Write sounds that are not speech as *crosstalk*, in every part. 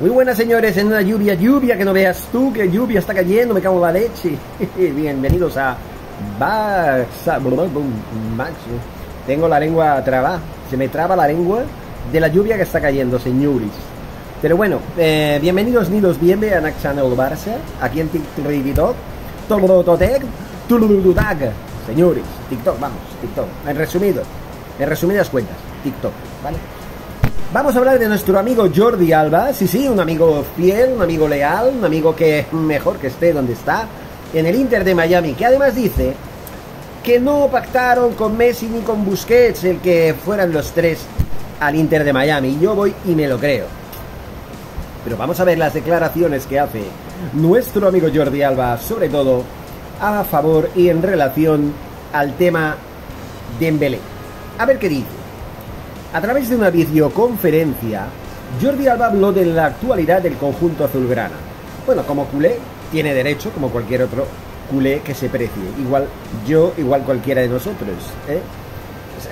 Muy buenas señores, en una lluvia, lluvia que no veas tú, que lluvia está cayendo, me cago en la leche. *laughs* Bienvenidos a. Max. Tengo la lengua traba, se me traba la lengua de la lluvia que está cayendo, señores. Pero bueno, eh, bienvenidos nidos, bienvenidos a Channel Barça, aquí en TikTok, Totec, Tuludutag, señores, TikTok, vamos, TikTok, en resumido, en resumidas cuentas, TikTok, ¿vale? Vamos a hablar de nuestro amigo Jordi Alba, sí, sí, un amigo fiel, un amigo leal, un amigo que mejor que esté donde está, en el Inter de Miami, que además dice que no pactaron con Messi ni con Busquets el que fueran los tres al Inter de Miami. Yo voy y me lo creo. Pero vamos a ver las declaraciones que hace nuestro amigo Jordi Alba, sobre todo a favor y en relación al tema de Dembélé. A ver qué dice. A través de una videoconferencia, Jordi Alba habló de la actualidad del conjunto azulgrana. Bueno, como culé, tiene derecho, como cualquier otro culé que se precie. Igual yo, igual cualquiera de nosotros. ¿eh?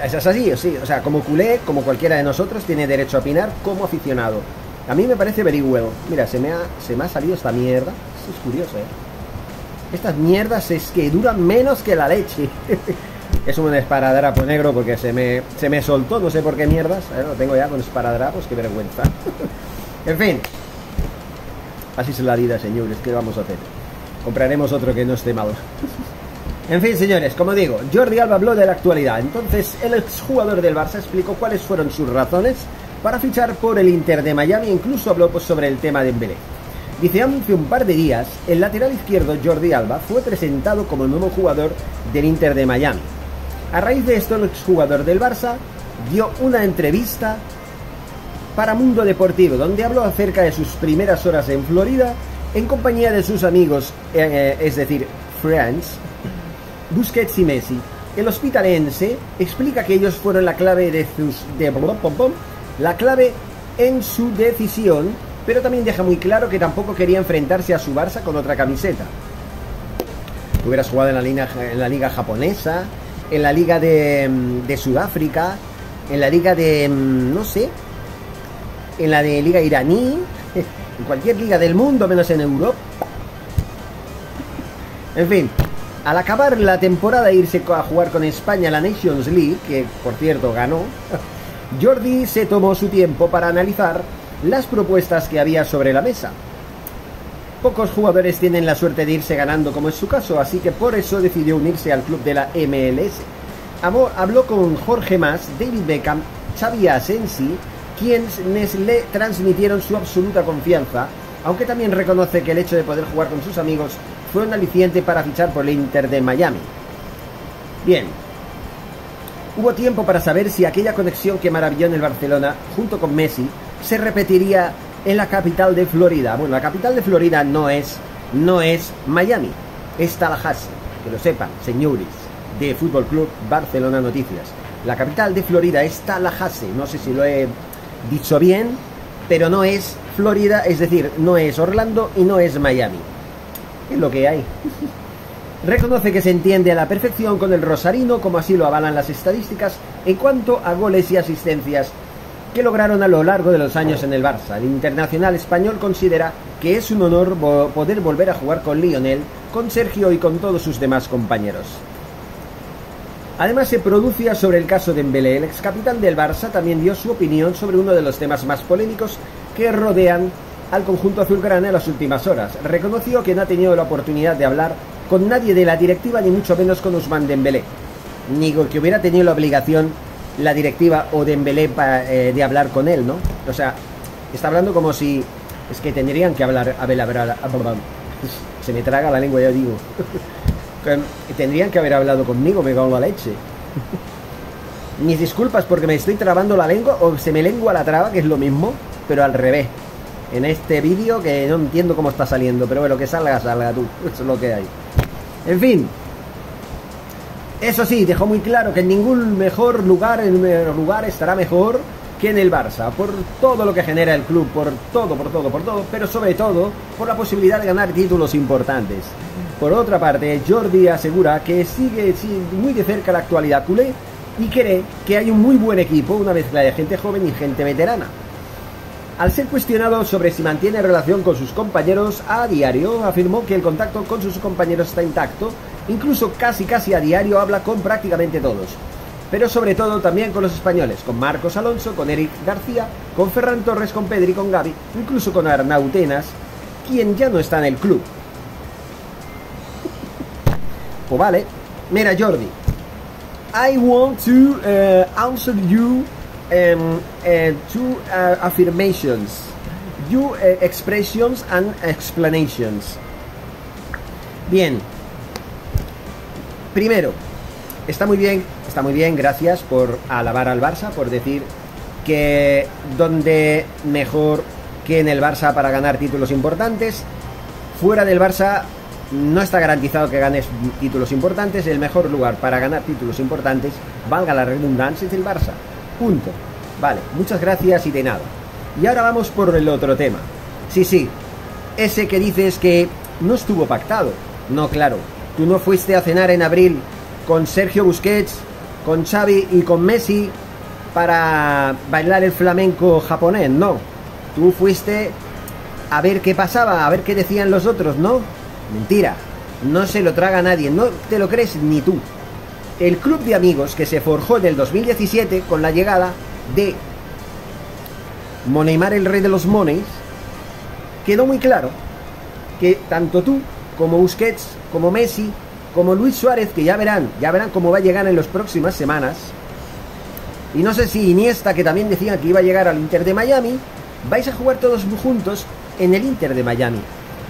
Es así, sí. O sea, como culé, como cualquiera de nosotros, tiene derecho a opinar como aficionado. A mí me parece very well. Mira, se me ha, se me ha salido esta mierda. Es curioso, ¿eh? Estas mierdas es que duran menos que la leche. *laughs* Es un esparadrapo negro porque se me, se me soltó, no sé por qué mierdas. ¿eh? Lo tengo ya con esparadrapos, qué vergüenza. *laughs* en fin. Así es la vida, señores. ¿Qué vamos a hacer? Compraremos otro que no esté mal. *laughs* en fin, señores, como digo, Jordi Alba habló de la actualidad. Entonces, el exjugador del Barça explicó cuáles fueron sus razones para fichar por el Inter de Miami incluso habló pues, sobre el tema de Dembélé. Dice, hace un par de días, el lateral izquierdo Jordi Alba fue presentado como nuevo jugador del Inter de Miami. A raíz de esto, el exjugador del Barça dio una entrevista para Mundo Deportivo, donde habló acerca de sus primeras horas en Florida en compañía de sus amigos, eh, es decir, friends, Busquets y Messi. El hospitalense explica que ellos fueron la clave de sus la clave en su decisión, pero también deja muy claro que tampoco quería enfrentarse a su Barça con otra camiseta. Hubieras jugado en la en la liga japonesa, en la liga de, mm, de Sudáfrica, en la liga de, mm, no sé, en la de liga iraní, *laughs* en cualquier liga del mundo menos en Europa. En fin, al acabar la temporada e irse a jugar con España la Nations League, que por cierto ganó, *laughs* Jordi se tomó su tiempo para analizar las propuestas que había sobre la mesa. Pocos jugadores tienen la suerte de irse ganando como es su caso, así que por eso decidió unirse al club de la MLS. Habló con Jorge Mas, David Beckham, Xavi Asensi, quienes le transmitieron su absoluta confianza, aunque también reconoce que el hecho de poder jugar con sus amigos fue un aliciente para fichar por el Inter de Miami. Bien, hubo tiempo para saber si aquella conexión que maravilló en el Barcelona, junto con Messi, se repetiría en la capital de Florida. Bueno, la capital de Florida no es, no es Miami, es Tallahassee. Que lo sepan, señores, de Fútbol Club Barcelona Noticias. La capital de Florida es Tallahassee. No sé si lo he dicho bien, pero no es Florida, es decir, no es Orlando y no es Miami. Es lo que hay. *laughs* Reconoce que se entiende a la perfección con el Rosarino, como así lo avalan las estadísticas, en cuanto a goles y asistencias que lograron a lo largo de los años en el Barça. El internacional español considera que es un honor poder volver a jugar con Lionel, con Sergio y con todos sus demás compañeros. Además se producía sobre el caso de Dembélé. El ex capitán del Barça también dio su opinión sobre uno de los temas más polémicos que rodean al conjunto azulgrana en las últimas horas. Reconoció que no ha tenido la oportunidad de hablar con nadie de la directiva ni mucho menos con Usman Dembélé, ni que hubiera tenido la obligación la directiva o Dembélé eh, de hablar con él, ¿no? O sea, está hablando como si es que tendrían que hablar a ver, *laughs* se me traga la lengua ya digo. *laughs* tendrían que haber hablado conmigo, me cago la leche. Mis disculpas porque me estoy trabando la lengua o se me lengua la traba, que es lo mismo, pero al revés. En este vídeo que no entiendo cómo está saliendo, pero bueno, que salga, salga tú. *laughs* Eso es lo que hay. En fin, eso sí, dejó muy claro que en ningún mejor lugar, lugar estará mejor que en el Barça, por todo lo que genera el club, por todo, por todo, por todo, pero sobre todo por la posibilidad de ganar títulos importantes. Por otra parte, Jordi asegura que sigue muy de cerca la actualidad culé y cree que hay un muy buen equipo, una mezcla de gente joven y gente veterana. Al ser cuestionado sobre si mantiene relación con sus compañeros a diario, afirmó que el contacto con sus compañeros está intacto, incluso casi casi a diario habla con prácticamente todos. Pero sobre todo también con los españoles, con Marcos Alonso, con Eric García, con Ferran Torres, con Pedri, con Gaby, incluso con Arnautenas, quien ya no está en el club. Pues vale, mira Jordi, I want to uh, answer you um, uh, two uh, affirmations, you uh, expressions and explanations. Bien. Primero, está muy bien, está muy bien, gracias por alabar al Barça, por decir que donde mejor que en el Barça para ganar títulos importantes, fuera del Barça no está garantizado que ganes títulos importantes, el mejor lugar para ganar títulos importantes, valga la redundancia, es el Barça. Punto. Vale, muchas gracias y de nada. Y ahora vamos por el otro tema. Sí, sí, ese que dices que no estuvo pactado. No, claro, tú no fuiste a cenar en abril con Sergio Busquets, con Xavi y con Messi para bailar el flamenco japonés, no. Tú fuiste a ver qué pasaba, a ver qué decían los otros, ¿no? Mentira, no se lo traga nadie, no te lo crees ni tú el club de amigos que se forjó en el 2017 con la llegada de Moneymar el rey de los moneys, quedó muy claro que tanto tú como Busquets, como Messi, como Luis Suárez, que ya verán, ya verán cómo va a llegar en las próximas semanas, y no sé si Iniesta, que también decía que iba a llegar al Inter de Miami, vais a jugar todos juntos en el Inter de Miami.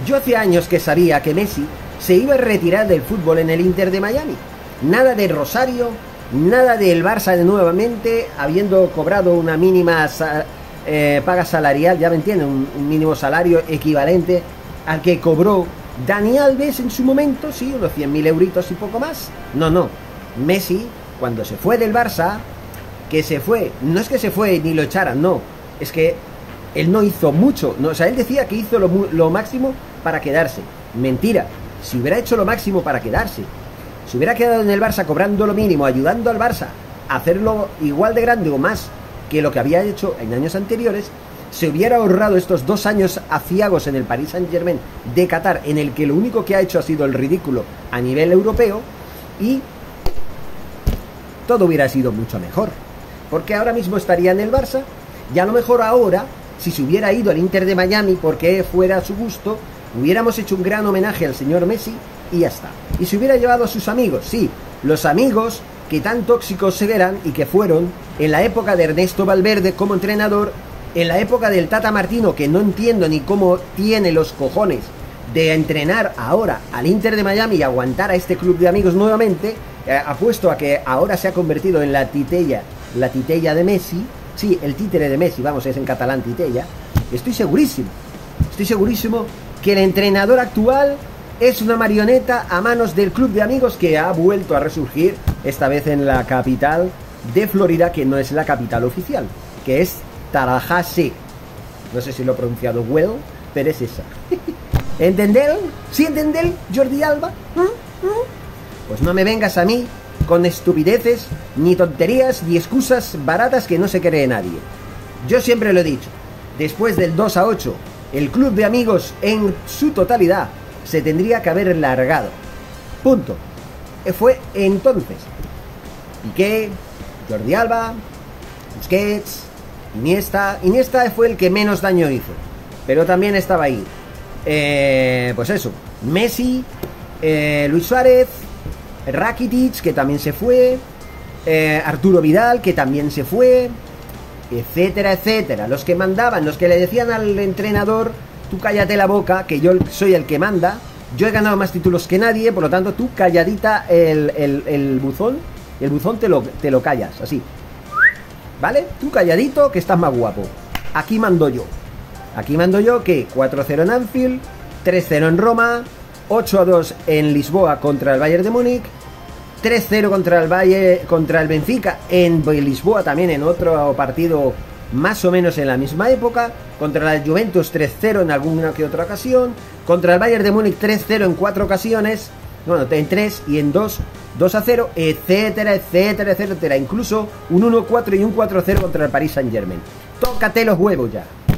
Yo hace años que sabía que Messi se iba a retirar del fútbol en el Inter de Miami Nada de Rosario, nada del Barça de nuevamente, habiendo cobrado una mínima eh, paga salarial, ya me entienden, un, mínimo salario equivalente al que cobró Dani Alves en su momento, sí, unos 100.000 euritos y poco más. No, no. Messi, cuando se fue del Barça, que se fue, no es que se fue ni lo echaran, no, es que él no hizo mucho, no, o sea, él decía que hizo lo, lo máximo para quedarse. Mentira, si hubiera hecho lo máximo para quedarse, si hubiera quedado en el Barça cobrando lo mínimo, ayudando al Barça a hacerlo igual de grande o más que lo que había hecho en años anteriores, se hubiera ahorrado estos dos años aciagos en el Paris Saint Germain de Qatar, en el que lo único que ha hecho ha sido el ridículo a nivel europeo, y todo hubiera sido mucho mejor. Porque ahora mismo estaría en el Barça, y a lo mejor ahora, si se hubiera ido al Inter de Miami porque fuera a su gusto, hubiéramos hecho un gran homenaje al señor Messi y ya está. Y se hubiera llevado a sus amigos, sí, los amigos que tan tóxicos se verán y que fueron en la época de Ernesto Valverde como entrenador, en la época del Tata Martino, que no entiendo ni cómo tiene los cojones de entrenar ahora al Inter de Miami y aguantar a este club de amigos nuevamente, eh, apuesto a que ahora se ha convertido en la titella, la titella de Messi, sí, el títere de Messi, vamos, es en catalán titella, estoy segurísimo, estoy segurísimo que el entrenador actual es una marioneta a manos del club de amigos que ha vuelto a resurgir, esta vez en la capital de Florida, que no es la capital oficial, que es Tallahassee. No sé si lo he pronunciado well, pero es esa. *laughs* ¿Entender? ¿Sí entender, Jordi Alba? ¿Mm? ¿Mm? Pues no me vengas a mí con estupideces, ni tonterías, ni excusas baratas que no se cree nadie. Yo siempre lo he dicho, después del 2 a 8, el club de amigos en su totalidad se tendría que haber largado. Punto. Eh, fue entonces. Piqué, Jordi Alba, Busquets, Iniesta. Iniesta fue el que menos daño hizo. Pero también estaba ahí. Eh, pues eso. Messi, eh, Luis Suárez, Rakitic, que también se fue. Arturo Vidal, que también se fue. Etcétera, etcétera. Los que mandaban, los que le decían al entrenador tú cállate la boca, que yo soy el que manda, yo he ganado más títulos que nadie, por lo tanto tú calladita el, el, buzón, el buzón te lo, te lo callas, así. ¿Vale? Tú calladito que estás más guapo. Aquí mando yo. Aquí mando yo que 4-0 en Anfield, 3-0 en Roma, 8-2 en Lisboa contra el Bayern de Múnich, 3-0 contra el Valle, contra el Benfica en Lisboa también en otro partido más o menos en la misma época, contra la Juventus 3-0 en alguna que otra ocasión, contra el Bayern de Múnich 3-0 en cuatro ocasiones, bueno, en 3 y en 2, 2-0, etcétera, etcétera, etcétera, incluso un 1-4 y un 4-0 contra el Paris Saint Germain. Tócate los huevos ya.